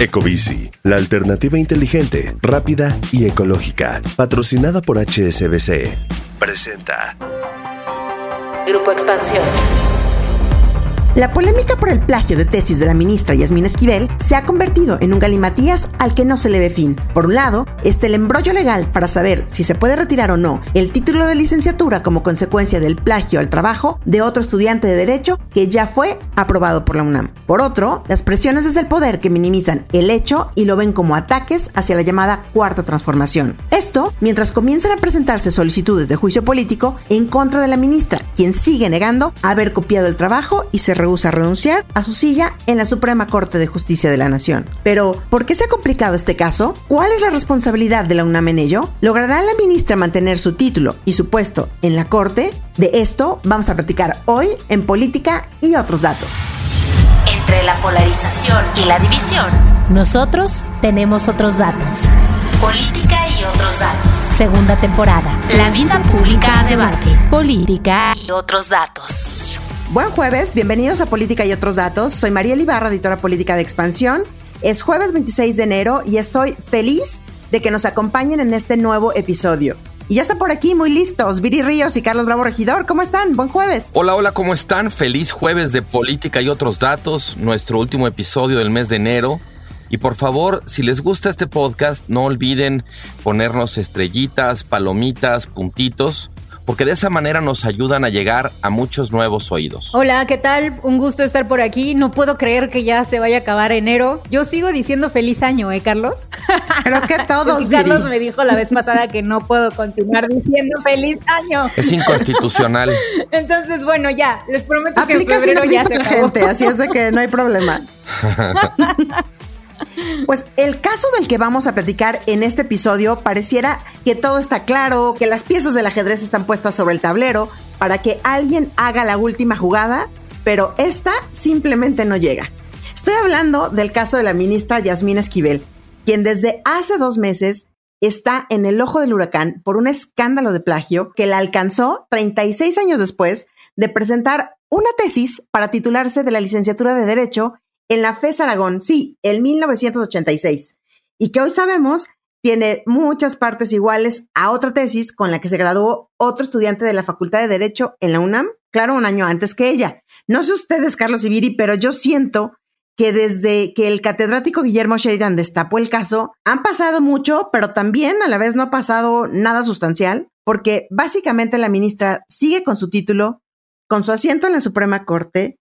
Ecobici, la alternativa inteligente, rápida y ecológica, patrocinada por HSBC, presenta Grupo Expansión. La polémica por el plagio de tesis de la ministra Yasmín Esquivel se ha convertido en un galimatías al que no se le ve fin. Por un lado, está el embrollo legal para saber si se puede retirar o no el título de licenciatura como consecuencia del plagio al trabajo de otro estudiante de Derecho que ya fue aprobado por la UNAM. Por otro, las presiones desde el poder que minimizan el hecho y lo ven como ataques hacia la llamada cuarta transformación. Esto mientras comienzan a presentarse solicitudes de juicio político en contra de la ministra, quien sigue negando haber copiado el trabajo y se rehúsa a renunciar a su silla en la Suprema Corte de Justicia de la Nación. Pero, ¿por qué se ha complicado este caso? ¿Cuál es la responsabilidad de la UNAM en ello? ¿Logrará la ministra mantener su título y su puesto en la Corte? De esto vamos a platicar hoy en Política y otros datos. Entre la polarización y la división, nosotros tenemos otros datos. Política y otros datos. Segunda temporada. La vida pública a debate. Política y otros datos. Buen jueves, bienvenidos a Política y otros datos. Soy María Ibarra, editora política de Expansión. Es jueves 26 de enero y estoy feliz de que nos acompañen en este nuevo episodio. Y ya está por aquí, muy listos, Viri Ríos y Carlos Bravo Regidor. ¿Cómo están? Buen jueves. Hola, hola, ¿cómo están? Feliz jueves de Política y otros datos, nuestro último episodio del mes de enero. Y por favor, si les gusta este podcast, no olviden ponernos estrellitas, palomitas, puntitos porque de esa manera nos ayudan a llegar a muchos nuevos oídos. Hola, ¿qué tal? Un gusto estar por aquí. No puedo creer que ya se vaya a acabar enero. Yo sigo diciendo feliz año, ¿eh, Carlos? Creo que todos. Carlos me dijo la vez pasada que no puedo continuar diciendo feliz año. Es inconstitucional. Entonces, bueno, ya, les prometo que en febrero ya se gente, así es de que no hay problema. Pues el caso del que vamos a platicar en este episodio pareciera que todo está claro, que las piezas del ajedrez están puestas sobre el tablero para que alguien haga la última jugada, pero esta simplemente no llega. Estoy hablando del caso de la ministra Yasmín Esquivel, quien desde hace dos meses está en el ojo del huracán por un escándalo de plagio que la alcanzó 36 años después de presentar una tesis para titularse de la licenciatura de Derecho en la FES Aragón, sí, en 1986, y que hoy sabemos tiene muchas partes iguales a otra tesis con la que se graduó otro estudiante de la Facultad de Derecho en la UNAM, claro, un año antes que ella. No sé ustedes, Carlos Ibiri, pero yo siento que desde que el catedrático Guillermo Sheridan destapó el caso, han pasado mucho, pero también a la vez no ha pasado nada sustancial, porque básicamente la ministra sigue con su título, con su asiento en la Suprema Corte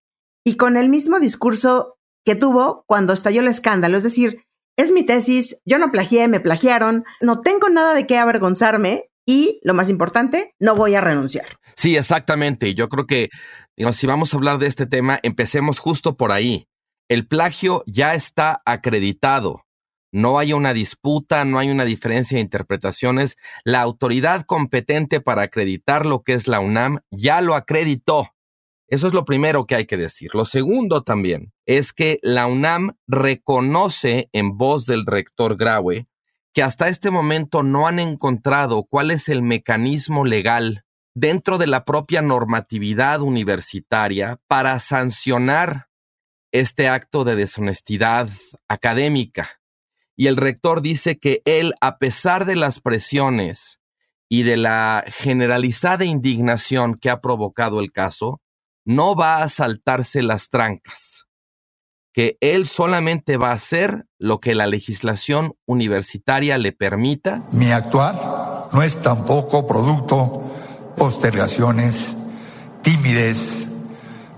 y con el mismo discurso que tuvo cuando estalló el escándalo. Es decir, es mi tesis, yo no plagié, me plagiaron, no tengo nada de qué avergonzarme y, lo más importante, no voy a renunciar. Sí, exactamente. Yo creo que si vamos a hablar de este tema, empecemos justo por ahí. El plagio ya está acreditado. No hay una disputa, no hay una diferencia de interpretaciones. La autoridad competente para acreditar lo que es la UNAM ya lo acreditó. Eso es lo primero que hay que decir. Lo segundo también es que la UNAM reconoce en voz del rector Graue que hasta este momento no han encontrado cuál es el mecanismo legal dentro de la propia normatividad universitaria para sancionar este acto de deshonestidad académica. Y el rector dice que él, a pesar de las presiones y de la generalizada indignación que ha provocado el caso, no va a saltarse las trancas, que él solamente va a hacer lo que la legislación universitaria le permita. Mi actuar no es tampoco producto postergaciones, timidez,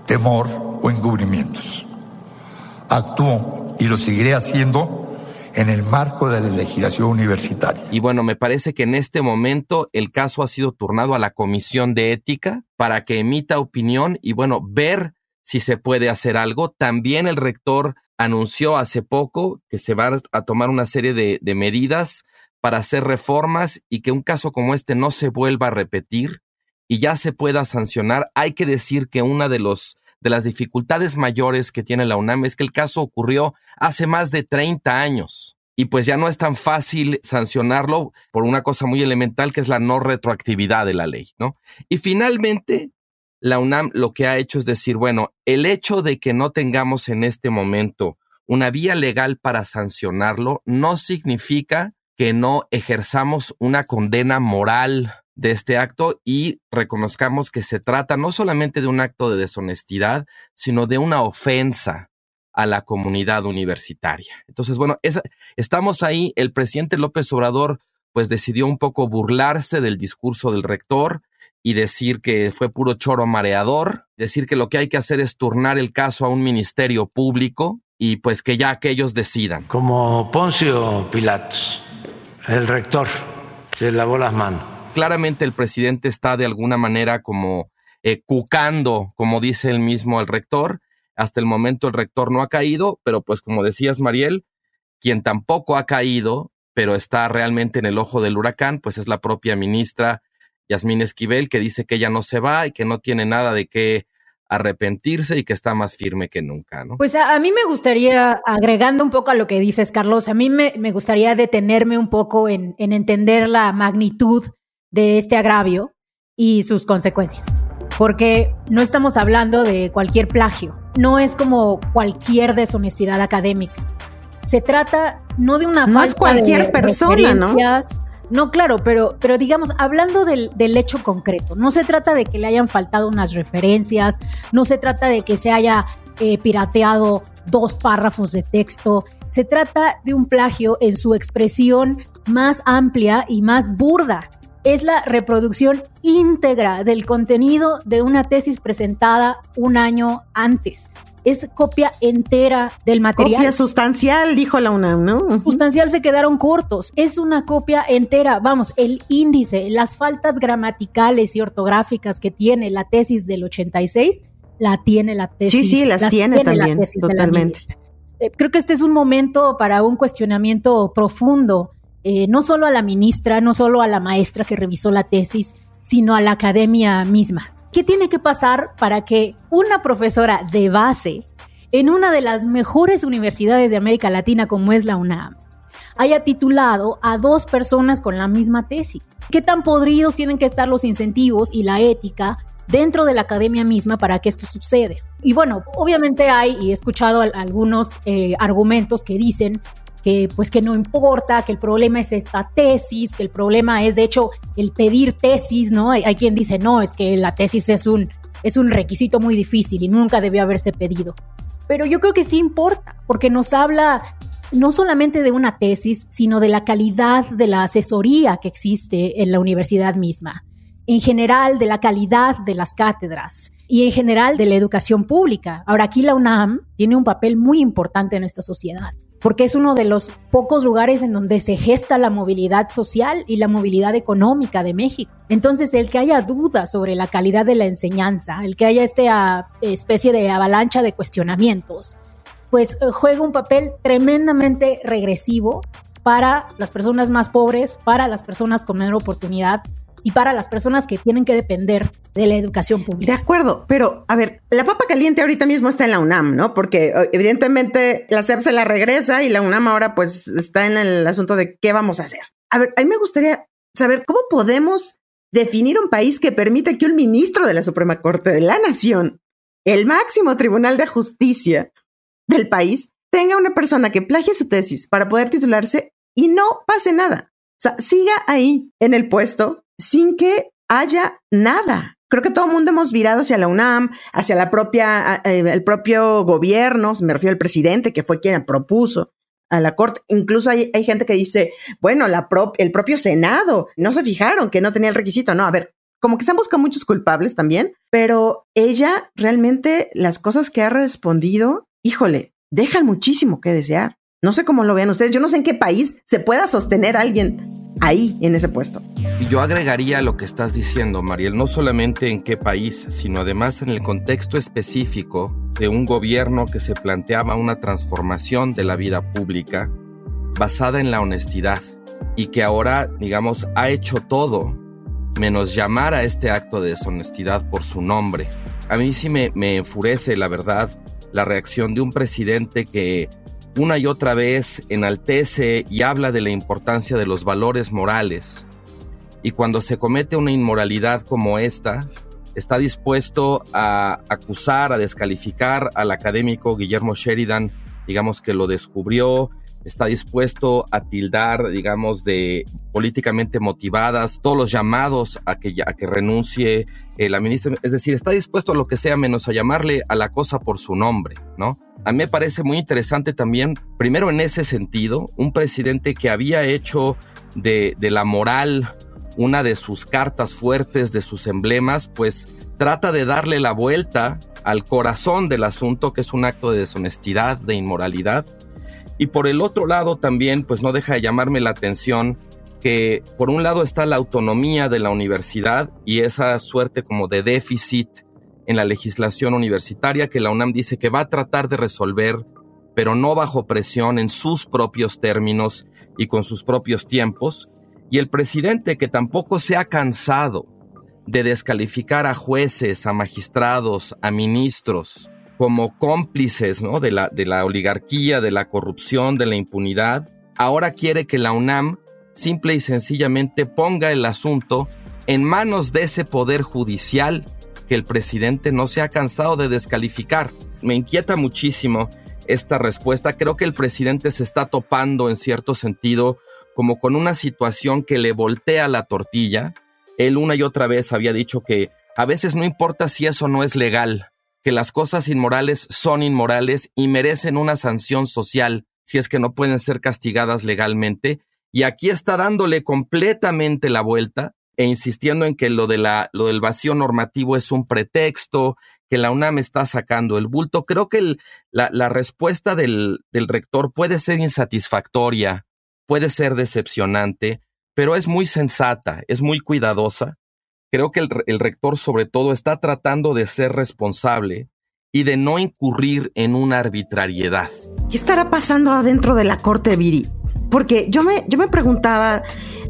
temor o encubrimientos. Actúo y lo seguiré haciendo en el marco de la legislación universitaria. Y bueno, me parece que en este momento el caso ha sido turnado a la Comisión de Ética para que emita opinión y bueno, ver si se puede hacer algo. También el rector anunció hace poco que se va a tomar una serie de, de medidas para hacer reformas y que un caso como este no se vuelva a repetir y ya se pueda sancionar. Hay que decir que una de los de las dificultades mayores que tiene la UNAM es que el caso ocurrió hace más de 30 años y pues ya no es tan fácil sancionarlo por una cosa muy elemental que es la no retroactividad de la ley, ¿no? Y finalmente, la UNAM lo que ha hecho es decir, bueno, el hecho de que no tengamos en este momento una vía legal para sancionarlo no significa que no ejerzamos una condena moral de este acto y reconozcamos que se trata no solamente de un acto de deshonestidad, sino de una ofensa a la comunidad universitaria. Entonces, bueno, estamos ahí. El presidente López Obrador pues decidió un poco burlarse del discurso del rector y decir que fue puro choro mareador, decir que lo que hay que hacer es turnar el caso a un ministerio público y pues que ya que ellos decidan. Como Poncio Pilatos, el rector se lavó las manos. Claramente el presidente está de alguna manera como eh, cucando, como dice el mismo el rector, hasta el momento el rector no ha caído, pero pues como decías, Mariel, quien tampoco ha caído, pero está realmente en el ojo del huracán, pues es la propia ministra Yasmín Esquivel, que dice que ella no se va y que no tiene nada de qué arrepentirse y que está más firme que nunca, ¿no? Pues a, mí me gustaría, agregando un poco a lo que dices, Carlos, a mí me, gustaría detenerme un poco en entender la magnitud de este agravio y sus consecuencias, porque no estamos hablando de cualquier plagio, no es como cualquier deshonestidad académica. Se trata no de una no es cualquier persona, ¿no? No, claro, pero, pero digamos, hablando del, del, hecho concreto, no se trata de que le hayan faltado unas referencias, no se trata de que se haya eh, pirateado dos párrafos de texto, se trata de un plagio en su expresión más amplia y más burda es la reproducción íntegra del contenido de una tesis presentada un año antes. Es copia entera del material. Copia sustancial, dijo la UNAM, ¿no? Sustancial se quedaron cortos. Es una copia entera. Vamos, el índice, las faltas gramaticales y ortográficas que tiene la tesis del 86, la tiene la tesis. Sí, sí, las, tiene, también, totalmente. Eh, creo que este es un momento para un cuestionamiento profundo eh, no solo a la ministra, no solo a la maestra que revisó la tesis, sino a la academia misma. ¿Qué tiene que pasar para que una profesora de base en una de las mejores universidades de América Latina como es la UNAM haya titulado a dos personas con la misma tesis? ¿Qué tan podridos tienen que estar los incentivos y la ética dentro de la academia misma para que esto suceda? Y bueno, obviamente hay, y he escuchado algunos eh, argumentos que dicen que pues que no importa, que el problema es esta tesis, que el problema es de hecho el pedir tesis, ¿no? Hay, quien dice, no, es que la tesis es un, es un requisito muy difícil y nunca debió haberse pedido. Pero yo creo que sí importa, porque nos habla no solamente de una tesis, sino de la calidad de la asesoría que existe en la universidad misma, en general de la calidad de las cátedras y en general de la educación pública. Ahora aquí la UNAM tiene un papel muy importante en esta sociedad porque es uno de los pocos lugares en donde se gesta la movilidad social y la movilidad económica de México. Entonces, el que haya dudas sobre la calidad de la enseñanza, el que haya esta especie de avalancha de cuestionamientos, pues eh, juega un papel tremendamente regresivo para las personas más pobres, para las personas con menor oportunidad y para las personas que tienen que depender de la educación pública. De acuerdo, pero a ver, la papa caliente ahorita mismo está en la UNAM, ¿no? Porque eh, evidentemente la SEP se la regresa y la UNAM ahora pues está en el asunto de qué vamos a hacer. A ver, a mí me gustaría saber cómo podemos definir un país que permita que un ministro de la Suprema Corte de la Nación, el máximo tribunal de justicia del país, tenga una persona que plagie su tesis para poder titularse y no pase nada. O sea, siga ahí en el puesto sin que haya nada. Creo que todo el mundo hemos virado hacia la UNAM, hacia la propia, eh, el propio gobierno, me refiero al presidente, que fue quien propuso a la corte. Incluso hay, gente que dice, bueno, la el propio Senado, no se fijaron que no tenía el requisito. No, a ver, como que se han buscado muchos culpables también, pero ella realmente las cosas que ha respondido, híjole, dejan muchísimo que desear. No sé cómo lo vean ustedes. Yo no sé en qué país se pueda sostener alguien ahí, en ese puesto. Y yo agregaría lo que estás diciendo, Mariel, no solamente en qué país, sino además en el contexto específico de un gobierno que se planteaba una transformación de la vida pública basada en la honestidad y que ahora, digamos, ha hecho todo menos llamar a este acto de deshonestidad por su nombre. A mí sí me, me enfurece, la verdad, la reacción de un presidente que una y otra vez enaltece y habla de la importancia de los valores morales. Y cuando se comete una inmoralidad como esta, está dispuesto a acusar, a descalificar al académico Guillermo Sheridan, digamos que lo descubrió, está dispuesto a tildar, digamos, de políticamente motivadas todos los llamados a que, a que renuncie eh, la ministra, es decir, está dispuesto a lo que sea menos a llamarle a la cosa por su nombre, ¿no? A mí me parece muy interesante también, primero en ese sentido, un presidente que había hecho de, de la moral una de sus cartas fuertes, de sus emblemas, pues trata de darle la vuelta al corazón del asunto, que es un acto de deshonestidad, de inmoralidad, y por el otro lado también, pues no deja de llamarme la atención que por un lado está la autonomía de la universidad y esa suerte como de déficit en la legislación universitaria que la UNAM dice que va a tratar de resolver, pero no bajo presión en sus propios términos y con sus propios tiempos, y el presidente que tampoco se ha cansado de descalificar a jueces, a magistrados, a ministros, como cómplices ¿no? de, la, de la oligarquía, de la corrupción, de la impunidad, ahora quiere que la UNAM simple y sencillamente ponga el asunto en manos de ese poder judicial que el presidente no se ha cansado de descalificar. Me inquieta muchísimo esta respuesta. Creo que el presidente se está topando en cierto sentido como con una situación que le voltea la tortilla. Él una y otra vez había dicho que a veces no importa si eso no es legal, que las cosas inmorales son inmorales y merecen una sanción social si es que no pueden ser castigadas legalmente. Y aquí está dándole completamente la vuelta e insistiendo en que lo, de la, lo del vacío normativo es un pretexto, que la UNAM está sacando el bulto. Creo que la, la, respuesta del, del rector puede ser insatisfactoria, puede ser decepcionante, pero es muy sensata, es muy cuidadosa creo que el, rector sobre todo está tratando de ser responsable y de no incurrir en una arbitrariedad. ¿Qué estará pasando adentro de la corte, Viri? Porque yo me, yo me preguntaba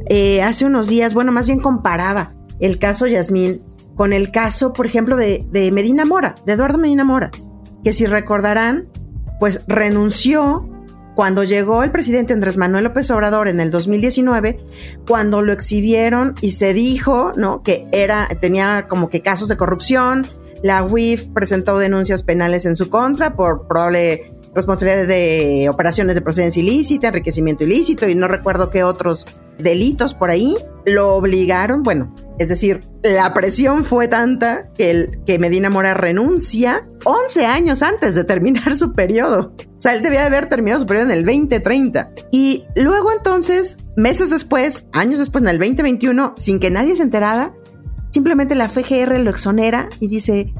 eh, hace unos días, bueno, más bien comparaba el caso Yasmín con el caso, por ejemplo, de, de Medina Mora, de Eduardo Medina Mora, que si recordarán, pues renunció cuando llegó el presidente Andrés Manuel López Obrador en el 2019, cuando lo exhibieron y se dijo, ¿no? Que era, tenía como que casos de corrupción, la UIF presentó denuncias penales en su contra por probable responsabilidad de operaciones de procedencia ilícita, enriquecimiento ilícito y no recuerdo qué otros delitos por ahí, lo obligaron, bueno, es decir, la presión fue tanta que, el, que Medina Mora renuncia 11 años antes de terminar su periodo. O sea, él debía de haber terminado su periodo en el 2030. Y luego entonces, meses después, años después, en el 2021, sin que nadie se enterara, simplemente la FGR lo exonera y dice,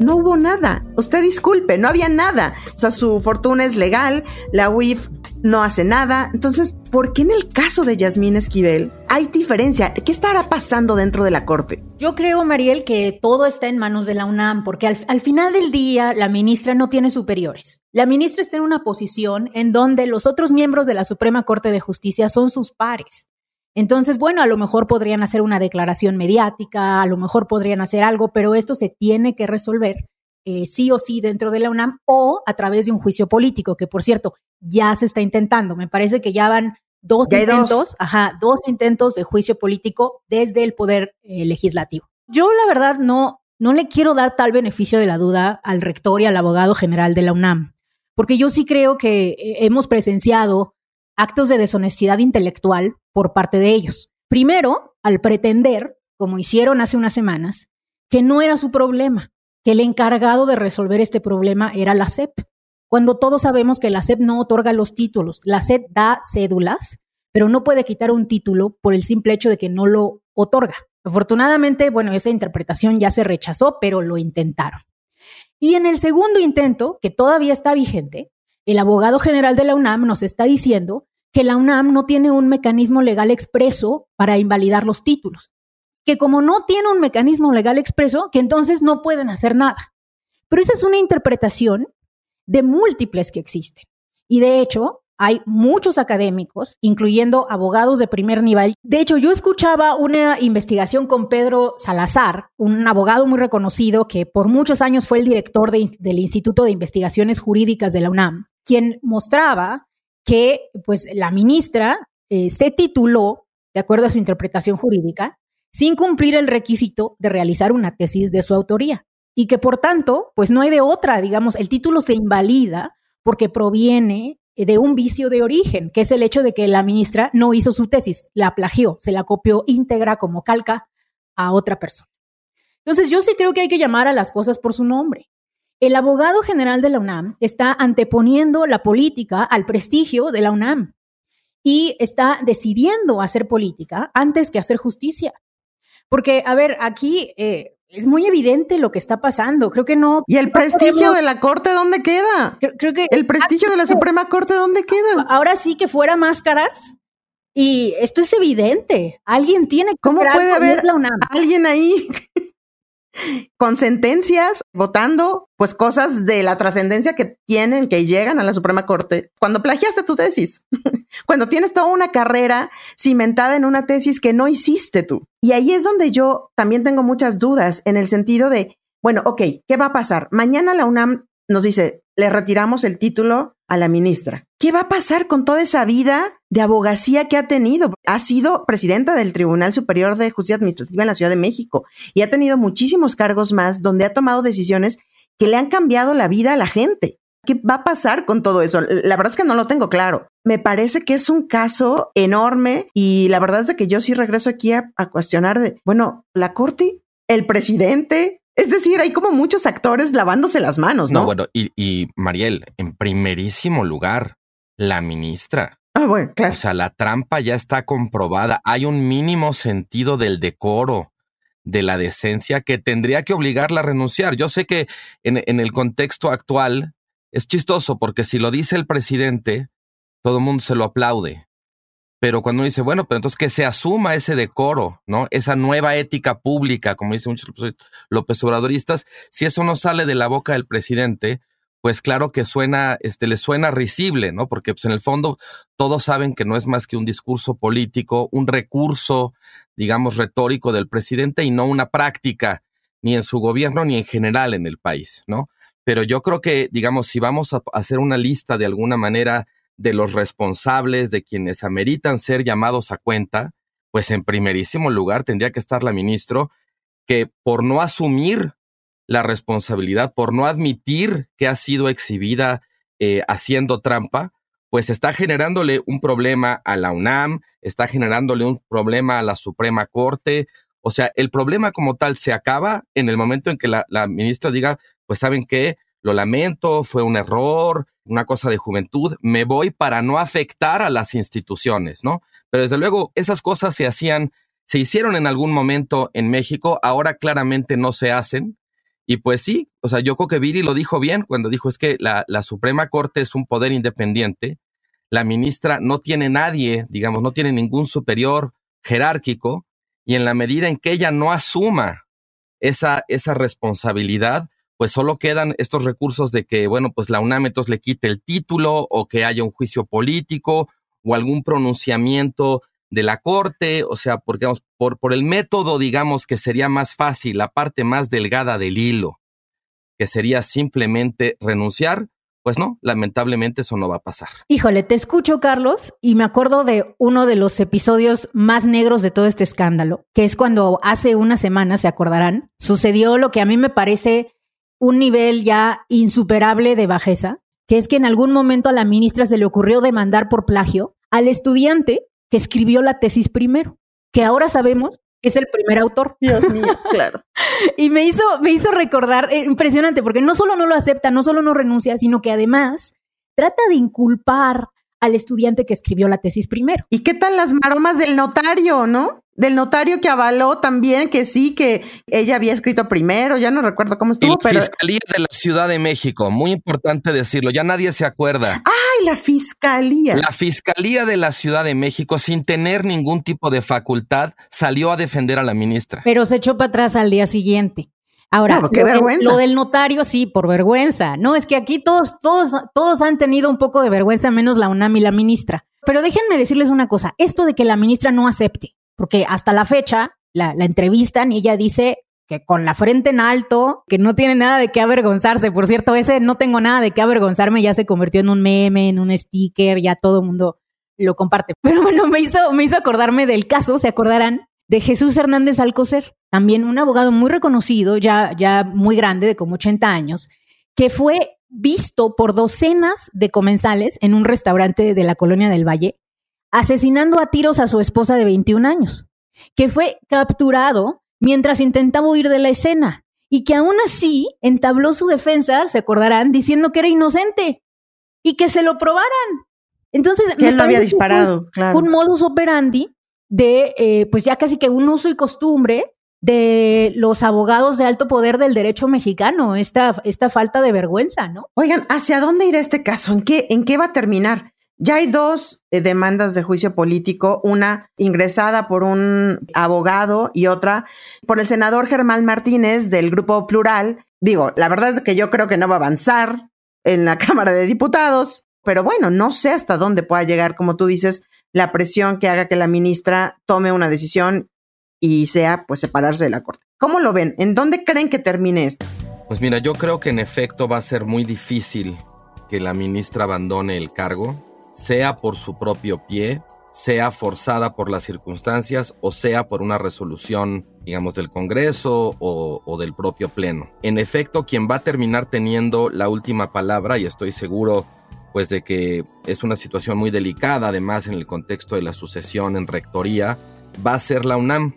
no hubo nada. Usted disculpe, no había nada. O sea, su fortuna es legal, la UIF no hace nada. Entonces, ¿por qué en el caso de Yasmín Esquivel hay diferencia? ¿Qué estará pasando dentro de la corte? Yo creo, Mariel, que todo está en manos de la UNAM, porque al, al, final del día la ministra no tiene superiores. La ministra está en una posición en donde los otros miembros de la Suprema Corte de Justicia son sus pares. Entonces, bueno, a lo mejor podrían hacer una declaración mediática, a lo mejor podrían hacer algo, pero esto se tiene que resolver eh, sí o sí dentro de la UNAM o a través de un juicio político, que por cierto, ya se está intentando. Me parece que ya van dos intentos, dos? Ajá, dos intentos de juicio político desde el poder eh, legislativo. Yo la verdad no, no le quiero dar tal beneficio de la duda al rector y al abogado general de la UNAM, porque yo sí creo que eh, hemos presenciado actos de deshonestidad intelectual por parte de ellos. Primero, al pretender, como hicieron hace unas semanas, que no era su problema, que el encargado de resolver este problema era la SEP, cuando todos sabemos que la SEP no otorga los títulos. La SEP da cédulas, pero no puede quitar un título por el simple hecho de que no lo otorga. Afortunadamente, bueno, esa interpretación ya se rechazó, pero lo intentaron. Y en el segundo intento, que todavía está vigente, el abogado general de la UNAM nos está diciendo que la UNAM no tiene un mecanismo legal expreso para invalidar los títulos. Que como no tiene un mecanismo legal expreso, que entonces no pueden hacer nada. Pero esa es una interpretación de múltiples que existen. Y de hecho, hay muchos académicos, incluyendo abogados de primer nivel. De hecho, yo escuchaba una investigación con Pedro Salazar, un abogado muy reconocido que por muchos años fue el director del Instituto de Investigaciones Jurídicas de la UNAM, quien mostraba que pues, la ministra eh, se tituló, de acuerdo a su interpretación jurídica, sin cumplir el requisito de realizar una tesis de su autoría y que por tanto, pues no hay de otra, digamos, el título se invalida porque proviene de un vicio de origen, que es el hecho de que la ministra no hizo su tesis, la plagió, se la copió íntegra como calca a otra persona. Entonces, yo sí creo que hay que llamar a las cosas por su nombre. El abogado general de la UNAM está anteponiendo la política al prestigio de la UNAM y está decidiendo hacer política antes que hacer justicia. Porque, a ver, aquí eh, es muy evidente lo que está pasando. Creo que no. ¿Y el prestigio de la Corte dónde queda? Creo, que. El prestigio de la Suprema Corte dónde queda? Ahora sí que fuera máscaras. Y esto es evidente. Alguien tiene que. ¿Cómo puede haber alguien ahí con sentencias, votando, pues cosas de la trascendencia que tienen, que llegan a la Suprema Corte. Cuando plagiaste tu tesis, cuando tienes toda una carrera cimentada en una tesis que no hiciste tú. Y ahí es donde yo también tengo muchas dudas en el sentido de, bueno, ok, ¿qué va a pasar? Mañana la UNAM nos dice, le retiramos el título a la ministra. ¿Qué va a pasar con toda esa vida de abogacía que ha tenido? Ha sido presidenta del Tribunal Superior de Justicia Administrativa en la Ciudad de México y ha tenido muchísimos cargos más donde ha tomado decisiones que le han cambiado la vida a la gente. ¿Qué va a pasar con todo eso? La verdad es que no lo tengo claro. Me parece que es un caso enorme y la verdad es que yo sí regreso aquí a, cuestionar de, bueno, la Corte, el presidente, es decir, hay como muchos actores lavándose las manos, ¿no? No, bueno, y, Mariel, en primerísimo lugar, la ministra. Ah, bueno, claro. O sea, la trampa ya está comprobada. Hay un mínimo sentido del decoro, de la decencia, que tendría que obligarla a renunciar. Yo sé que en, en el contexto actual es chistoso porque si lo dice el presidente, todo el mundo se lo aplaude. Pero cuando uno dice, bueno, pero entonces que se asuma ese decoro, ¿no? Esa nueva ética pública, como dicen muchos López Obradoristas, si eso no sale de la boca del presidente, pues claro que suena, este, le suena risible, ¿no? Porque pues en el fondo todos saben que no es más que un discurso político, un recurso, digamos, retórico del presidente y no una práctica, ni en su gobierno ni en general en el país, ¿no? Pero yo creo que, digamos, si vamos a hacer una lista de alguna manera de los responsables, de quienes ameritan ser llamados a cuenta, pues en primerísimo lugar tendría que estar la ministro que por no asumir la responsabilidad, por no admitir que ha sido exhibida eh, haciendo trampa, pues está generándole un problema a la UNAM, está generándole un problema a la Suprema Corte. O sea, el problema como tal se acaba en el momento en que la, la ministra diga, pues saben qué, lo lamento, fue un error, una cosa de juventud, me voy para no afectar a las instituciones, ¿no? Pero desde luego esas cosas se hacían, se hicieron en algún momento en México, ahora claramente no se hacen. Y pues sí, o sea, yo creo que Viri lo dijo bien cuando dijo es que la, la Suprema Corte es un poder independiente, la ministra no tiene nadie, digamos, no tiene ningún superior jerárquico, y en la medida en que ella no asuma esa, esa responsabilidad, pues solo quedan estos recursos de que, bueno, pues la UNAM entonces le quite el título o que haya un juicio político o algún pronunciamiento de la corte, o sea, porque, por, por el método, digamos, que sería más fácil, la parte más delgada del hilo, que sería simplemente renunciar, pues no, lamentablemente eso no va a pasar. Híjole, te escucho, Carlos, y me acuerdo de uno de los episodios más negros de todo este escándalo, que es cuando hace una semana, se acordarán, sucedió lo que a mí me parece un nivel ya insuperable de bajeza, que es que en algún momento a la ministra se le ocurrió demandar por plagio al estudiante que escribió la tesis primero, que ahora sabemos es el primer autor. Dios mío, claro. y me hizo, me hizo recordar, eh, impresionante, porque no solo no lo acepta, no solo no renuncia, sino que además trata de inculpar al estudiante que escribió la tesis primero. ¿Y qué tal las maromas del notario, no? Del notario que avaló también que sí, que ella había escrito primero, ya no recuerdo cómo estuvo, pero. Fiscalía de la Ciudad de México, muy importante decirlo, ya nadie se acuerda. ¡Ay, y la fiscalía? La Fiscalía de la Ciudad de México, sin tener ningún tipo de facultad, salió a defender a la ministra. Pero se echó para atrás al día siguiente. Ahora, No, lo, del- vergüenza. lo del notario, sí, por vergüenza. No, es que aquí todos, todos, todos han tenido un poco de vergüenza, menos la UNAM y la ministra. Pero déjenme decirles una cosa, esto de que la ministra no acepte, porque hasta la fecha la, la entrevistan y ella dice que con la frente en alto, que no tiene nada de qué avergonzarse. Por cierto, ese no tengo nada de qué avergonzarme ya se convirtió en un meme, en un sticker, ya todo el mundo lo comparte. Pero bueno, me hizo, me hizo acordarme del caso, se acordarán, de Jesús Hernández Alcocer, también un abogado muy reconocido, ya, ya muy grande, de como 80 años, que fue visto por docenas de comensales en un restaurante de la colonia del Valle, asesinando a tiros a su esposa de 21 años, que fue capturado mientras intentaba huir de la escena y que aún así entabló su defensa, se acordarán, diciendo que era inocente y que se lo probaran. Entonces, Que él había disparado, claro. un modus operandi de, eh, pues ya casi que un uso y costumbre de los abogados de alto poder del derecho mexicano, esta, esta falta de vergüenza, ¿no? Oigan, ¿hacia dónde irá este caso? ¿En qué, en qué va a terminar? Ya hay dos eh, demandas de juicio político, una ingresada por un abogado y otra por el senador Germán Martínez del Grupo Plural. Digo, la verdad es que yo creo que no va a avanzar en la Cámara de Diputados, pero bueno, no sé hasta dónde pueda llegar, como tú dices, la presión que haga que la ministra tome una decisión y sea pues separarse de la Corte. ¿Cómo lo ven? ¿En dónde creen que termine esto? Pues mira, yo creo que en efecto va a ser muy difícil que la ministra abandone el cargo, sea por su propio pie, sea forzada por las circunstancias o sea por una resolución, digamos, del Congreso o, del propio Pleno. En efecto, quien va a terminar teniendo la última palabra, y estoy seguro pues de que es una situación muy delicada, además en el contexto de la sucesión en rectoría, va a ser la UNAM.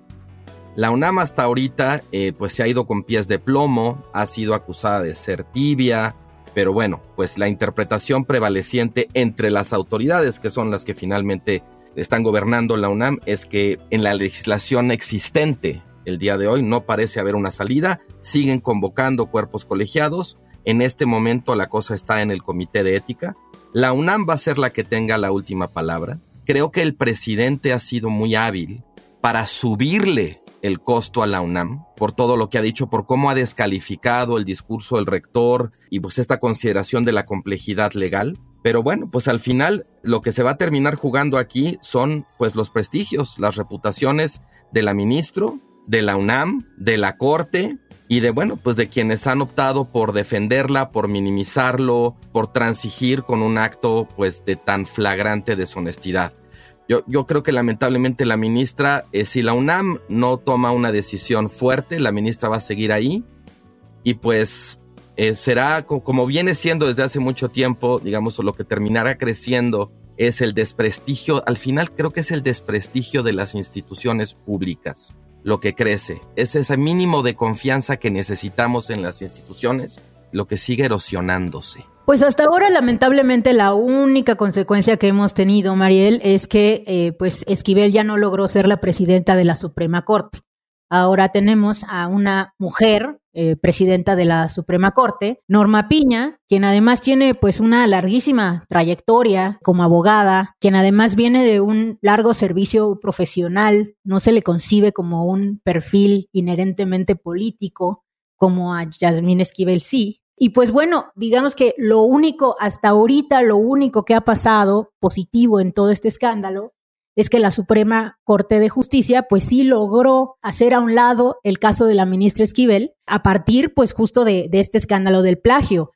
La UNAM hasta ahorita eh, pues se ha ido con pies de plomo, ha sido acusada de ser tibia, pero bueno, pues la interpretación prevaleciente entre las autoridades que son las que finalmente están gobernando la UNAM es que en la legislación existente el día de hoy no parece haber una salida, siguen convocando cuerpos colegiados, en este momento la cosa está en el comité de ética, la UNAM va a ser la que tenga la última palabra, creo que el presidente ha sido muy hábil para subirle el costo a la UNAM por todo lo que ha dicho, por cómo ha descalificado el discurso del rector y pues esta consideración de la complejidad legal. Pero bueno, pues al final lo que se va a terminar jugando aquí son pues los prestigios, las reputaciones de la ministro, de la UNAM, de la Corte y de bueno, pues de quienes han optado por defenderla, por minimizarlo, por transigir con un acto pues de tan flagrante deshonestidad. Yo, yo creo que lamentablemente la ministra, eh, si la UNAM no toma una decisión fuerte, la ministra va a seguir ahí y pues eh, será co- como viene siendo desde hace mucho tiempo, digamos, lo que terminará creciendo es el desprestigio, al final creo que es el desprestigio de las instituciones públicas lo que crece, es ese mínimo de confianza que necesitamos en las instituciones, lo que sigue erosionándose. Pues hasta ahora, lamentablemente, la única consecuencia que hemos tenido, Mariel, es que eh, pues Esquivel ya no logró ser la presidenta de la Suprema Corte. Ahora tenemos a una mujer eh, presidenta de la Suprema Corte, Norma Piña, quien además tiene pues una larguísima trayectoria como abogada, quien además viene de un largo servicio profesional, no se le concibe como un perfil inherentemente político, como a Yasmín Esquivel sí. Y pues bueno, digamos que lo único, hasta ahorita, lo único que ha pasado positivo en todo este escándalo es que la Suprema Corte de Justicia pues sí logró hacer a un lado el caso de la ministra Esquivel a partir pues justo de, de este escándalo del plagio.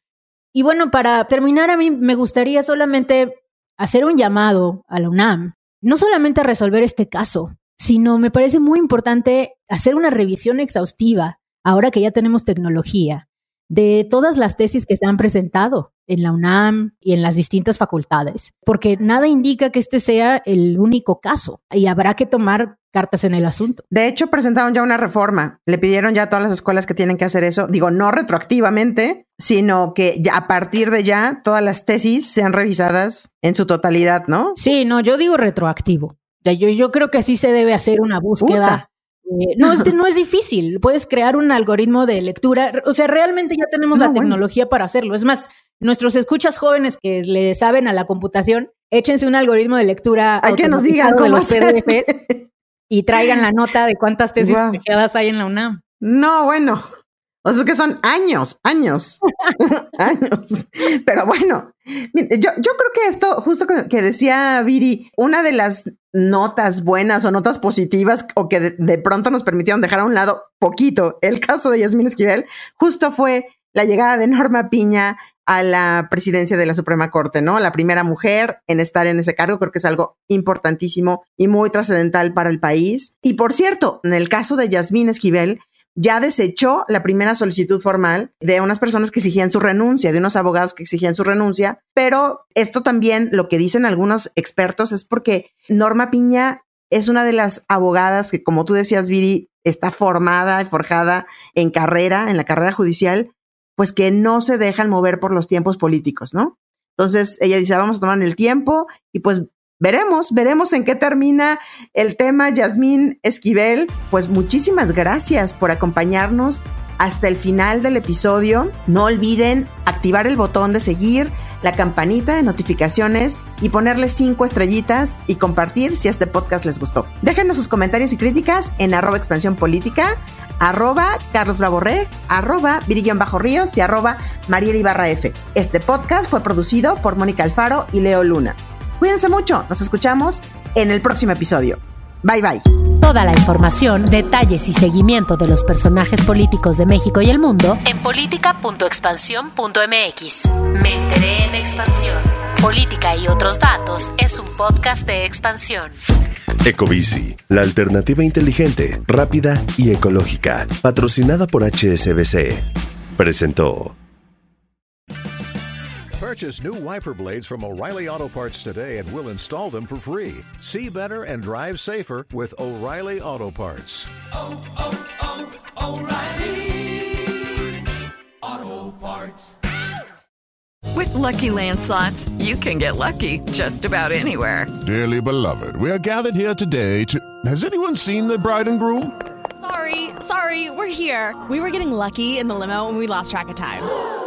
Y bueno, para terminar, a mí me gustaría solamente hacer un llamado a la UNAM, no solamente a resolver este caso, sino me parece muy importante hacer una revisión exhaustiva, ahora que ya tenemos tecnología, de todas las tesis que se han presentado en la UNAM y en las distintas facultades, porque nada indica que este sea el único caso y habrá que tomar cartas en el asunto. De hecho, presentaron ya una reforma. Le pidieron ya a todas las escuelas que tienen que hacer eso. Digo, no retroactivamente, sino que ya a partir de ya todas las tesis sean revisadas en su totalidad, ¿no? Sí, no, yo digo retroactivo. Yo, yo creo que sí se debe hacer una búsqueda, Eh, no, es, no es difícil. Puedes crear un algoritmo de lectura. O sea, realmente ya tenemos la tecnología para hacerlo. Es más, nuestros escuchas jóvenes que le saben a la computación, échense un algoritmo de lectura Hay que nos digan de los PDFs y traigan la nota de cuántas tesis wow. hay en la UNAM. No, bueno, o sea, que son años, años, años. Pero bueno, yo, yo creo que esto, justo que decía Viri, una de las notas buenas o notas positivas o que de, de, pronto nos permitieron dejar a un lado poquito el caso de Yasmín Esquivel, justo fue la llegada de Norma Piña a la presidencia de la Suprema Corte, ¿no? La primera mujer en estar en ese cargo, creo que es algo importantísimo y muy trascendental para el país. Y por cierto, en el caso de Yasmín Esquivel, ya desechó la primera solicitud formal de unas personas que exigían su renuncia, de unos abogados que exigían su renuncia, pero esto también lo que dicen algunos expertos es porque Norma Piña es una de las abogadas que, como tú decías, Viri, está formada y forjada en carrera, en la carrera judicial, pues que no se dejan mover por los tiempos políticos, ¿no? Entonces ella dice, vamos a tomar el tiempo y pues veremos, veremos en qué termina el tema. Yasmín Esquivel, pues muchísimas gracias por acompañarnos hasta el final del episodio. No olviden activar el botón de seguir, la campanita de notificaciones y ponerle cinco estrellitas y compartir si este podcast les gustó. Déjenos sus comentarios y críticas en arroba expansión política, arroba Carlos Bravo arroba Bajo Ríos y arroba Mariela Ibarra F. Este podcast fue producido por Mónica Alfaro y Leo Luna. Cuídense mucho, nos escuchamos en el próximo episodio. Bye bye. Toda la información, detalles y seguimiento de los personajes políticos de México y el mundo en política.expansión.mx. Me enteré en expansión. Política y otros datos es un podcast de expansión. Ecobici, la alternativa inteligente, rápida y ecológica, patrocinada por HSBC, presentó. Purchase new wiper blades from O'Reilly Auto Parts today and we'll install them for free. See better and drive safer with O'Reilly Auto Parts. Oh, oh, oh, O'Reilly Auto Parts. With lucky landslots, you can get lucky just about anywhere. Dearly beloved, we are gathered here today to. Has anyone seen the bride and groom? Sorry, sorry, we're here. We were getting lucky in the limo and we lost track of time.